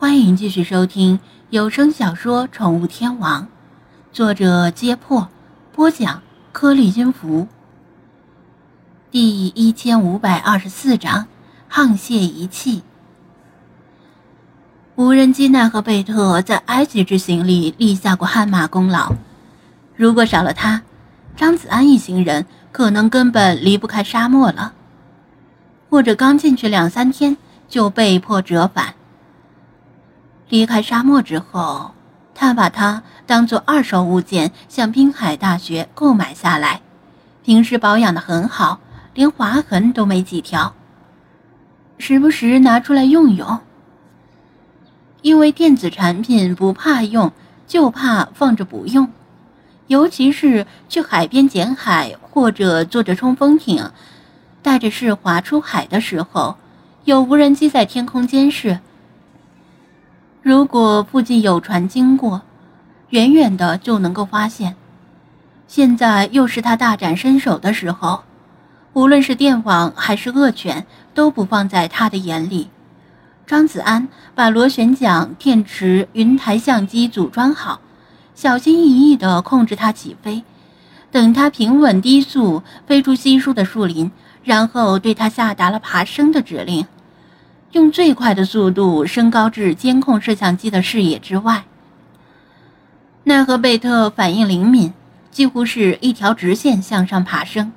欢迎继续收听有声小说《宠物天王》，作者：揭破，播讲：颗粒音符。第一千五百二十四章：沆瀣一气。无人机奈何贝特在埃及之行里立下过汗马功劳，如果少了他，张子安一行人可能根本离不开沙漠了，或者刚进去两三天就被迫折返。离开沙漠之后，他把它当做二手物件向滨海大学购买下来，平时保养的很好，连划痕都没几条。时不时拿出来用用。因为电子产品不怕用，就怕放着不用，尤其是去海边捡海或者坐着冲锋艇，带着世华出海的时候，有无人机在天空监视。如果附近有船经过，远远的就能够发现。现在又是他大展身手的时候，无论是电网还是恶犬，都不放在他的眼里。张子安把螺旋桨、电池、云台相机组装好，小心翼翼地控制它起飞。等它平稳低速飞出稀疏的树林，然后对它下达了爬升的指令。用最快的速度升高至监控摄像机的视野之外。奈何贝特反应灵敏，几乎是一条直线向上爬升，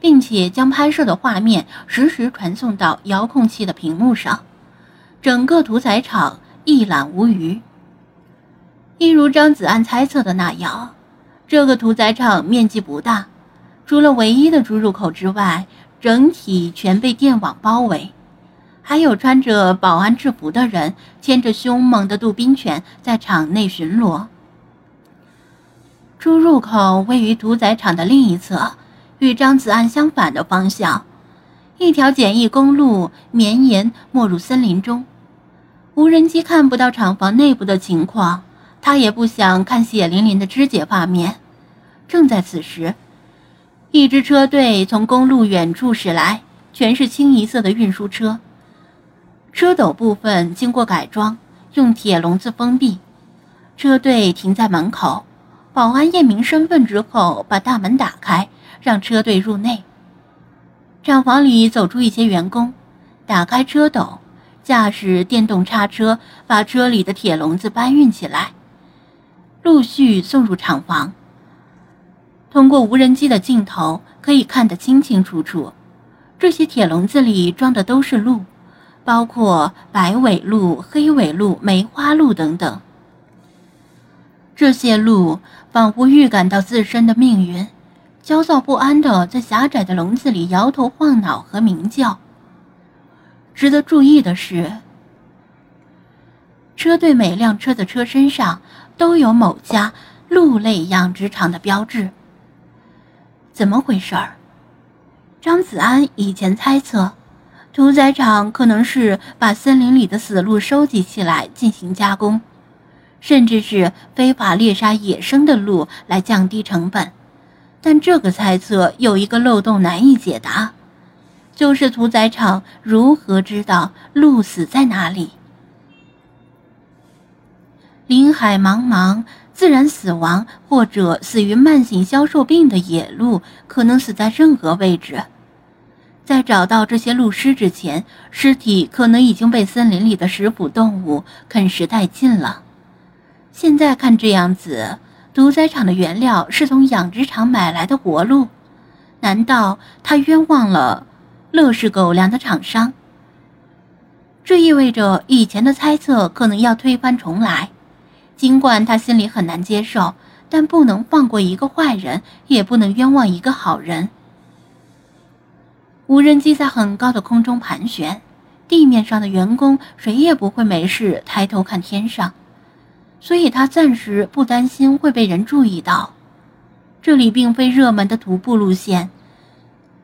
并且将拍摄的画面实时传送到遥控器的屏幕上，整个屠宰场一览无余。一如张子安猜测的那样，这个屠宰场面积不大，除了唯一的出入口之外，整体全被电网包围。还有穿着保安制服的人，牵着凶猛的杜宾犬在场内巡逻。出入口位于屠宰场的另一侧，与张子安相反的方向。一条简易公路绵延没入森林中，无人机看不到厂房内部的情况，他也不想看血淋淋的肢解画面。正在此时，一支车队从公路远处驶来，全是清一色的运输车。车斗部分经过改装，用铁笼子封闭。车队停在门口，保安验明身份之后，把大门打开，让车队入内。厂房里走出一些员工，打开车斗，驾驶电动叉车把车里的铁笼子搬运起来，陆续送入厂房。通过无人机的镜头，可以看得清清楚楚，这些铁笼子里装的都是鹿。包括白尾鹿、黑尾鹿、梅花鹿等等。这些鹿仿佛预感到自身的命运，焦躁不安地在狭窄的笼子里摇头晃脑和鸣叫。值得注意的是，车队每辆车的车身上都有某家鹿类养殖场的标志。怎么回事儿？张子安以前猜测。屠宰场可能是把森林里的死鹿收集起来进行加工，甚至是非法猎杀野生的鹿来降低成本。但这个猜测有一个漏洞难以解答，就是屠宰场如何知道鹿死在哪里？林海茫茫，自然死亡或者死于慢性消瘦病的野鹿，可能死在任何位置。在找到这些鹿尸之前，尸体可能已经被森林里的食腐动物啃食殆尽了。现在看这样子，屠宰场的原料是从养殖场买来的活鹿，难道他冤枉了乐视狗粮的厂商？这意味着以前的猜测可能要推翻重来。尽管他心里很难接受，但不能放过一个坏人，也不能冤枉一个好人。无人机在很高的空中盘旋，地面上的员工谁也不会没事抬头看天上，所以他暂时不担心会被人注意到。这里并非热门的徒步路线，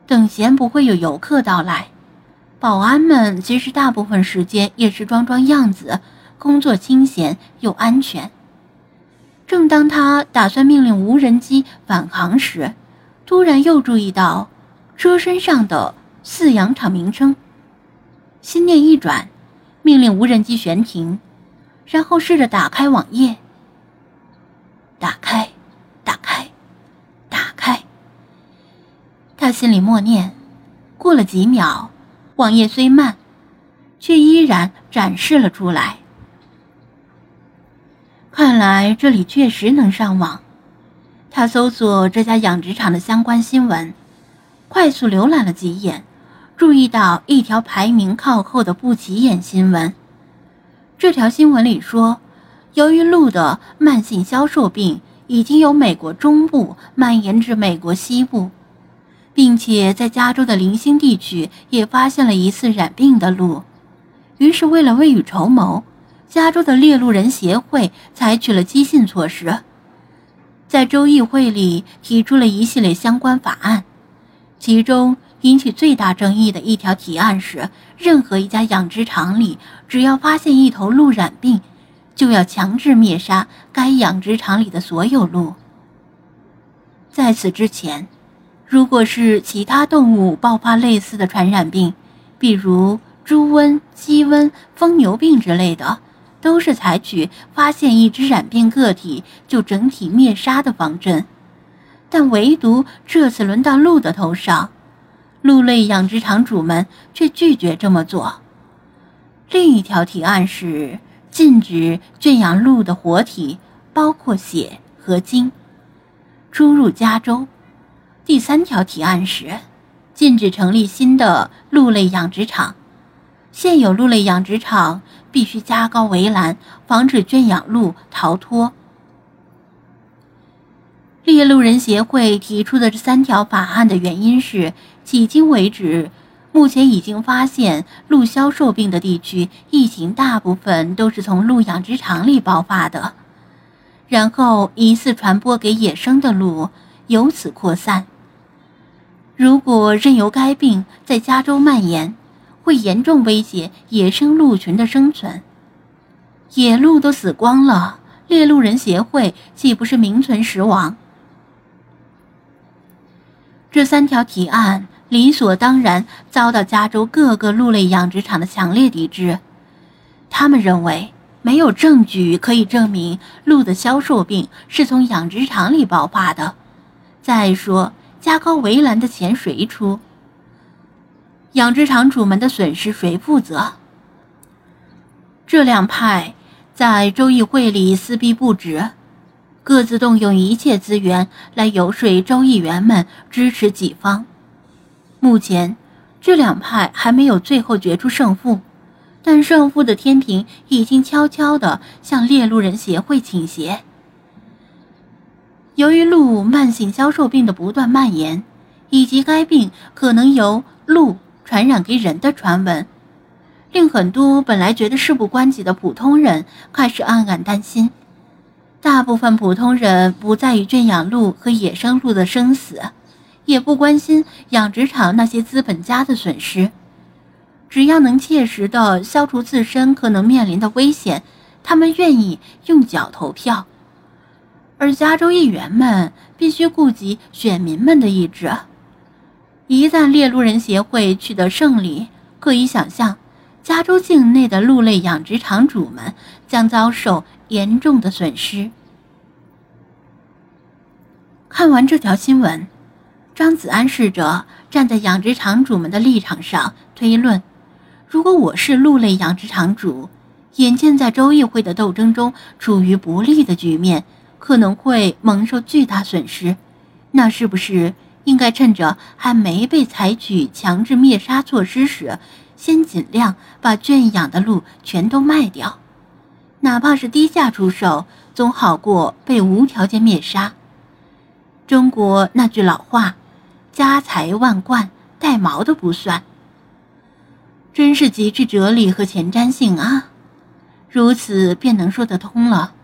等闲不会有游客到来。保安们其实大部分时间也是装装样子，工作清闲又安全。正当他打算命令无人机返航时，突然又注意到。车身上的饲养场名称，心念一转，命令无人机悬停。然后试着打开网页。打开，打开，打开。他心里默念。过了几秒，网页虽慢，却依然展示了出来。看来这里确实能上网。他搜索这家养殖场的相关新闻，快速浏览了几眼，注意到一条排名靠后的不起眼新闻。这条新闻里说，由于鹿的慢性消瘦病已经由美国中部蔓延至美国西部，并且在加州的零星地区也发现了疑似染病的鹿。于是，为了未雨绸缪，加州的猎鹿人协会采取了激进措施。在州议会里提出了一系列相关法案，其中引起最大争议的一条提案是：任何一家养殖场里，只要发现一头鹿染病，就要强制灭杀该养殖场里的所有鹿。在此之前，如果是其他动物爆发类似的传染病，比如猪瘟、鸡瘟、疯牛病之类的。都是采取发现一只染病个体就整体灭杀的方针，但唯独这次轮到鹿的头上，鹿类养殖场主们却拒绝这么做。另一条提案是禁止圈养鹿的活体，包括血和精，出入加州。第三条提案是禁止成立新的鹿类养殖场，现有鹿类养殖场。必须加高围栏，防止圈养鹿逃脱。猎鹿人协会提出的这三条法案的原因是，迄今为止，目前已经发现鹿消瘦病的地区，疫情大部分都是从鹿养殖场里爆发的，然后疑似传播给野生的鹿，由此扩散。如果任由该病在加州蔓延，会严重威胁野生鹿群的生存。野鹿都死光了，猎鹿人协会岂不是名存实亡？这三条提案理所当然遭到加州各个鹿类养殖场的强烈抵制。他们认为没有证据可以证明鹿的消瘦病是从养殖场里爆发的。再说，加高围栏的钱谁出？养殖场主们的损失谁负责？这两派在州议会里撕逼不止，各自动用一切资源来游说州议员们支持己方。目前，这两派还没有最后决出胜负，但胜负的天平已经悄悄地向猎鹿人协会倾斜。由于鹿慢性消瘦病的不断蔓延，以及该病可能由鹿。传染给人的传闻，令很多本来觉得事不关己的普通人开始暗暗担心。大部分普通人不在意圈养鹿和野生鹿的生死，也不关心养殖场那些资本家的损失。只要能切实的消除自身可能面临的危险，他们愿意用脚投票。而加州议员们必须顾及选民们的意志。一旦猎鹿人协会取得胜利，可以想象，加州境内的鹿类养殖场主们将遭受严重的损失。看完这条新闻，张子安试着站在养殖场主们的立场上推论：如果我是鹿类养殖场主，眼见在州议会的斗争中处于不利的局面，可能会蒙受巨大损失，那是不是？应该趁着还没被采取强制灭杀措施时，先尽量把圈养的鹿全都卖掉，哪怕是低价出售，总好过被无条件灭杀。中国那句老话：“家财万贯，带毛的不算。”真是极具哲理和前瞻性啊！如此便能说得通了。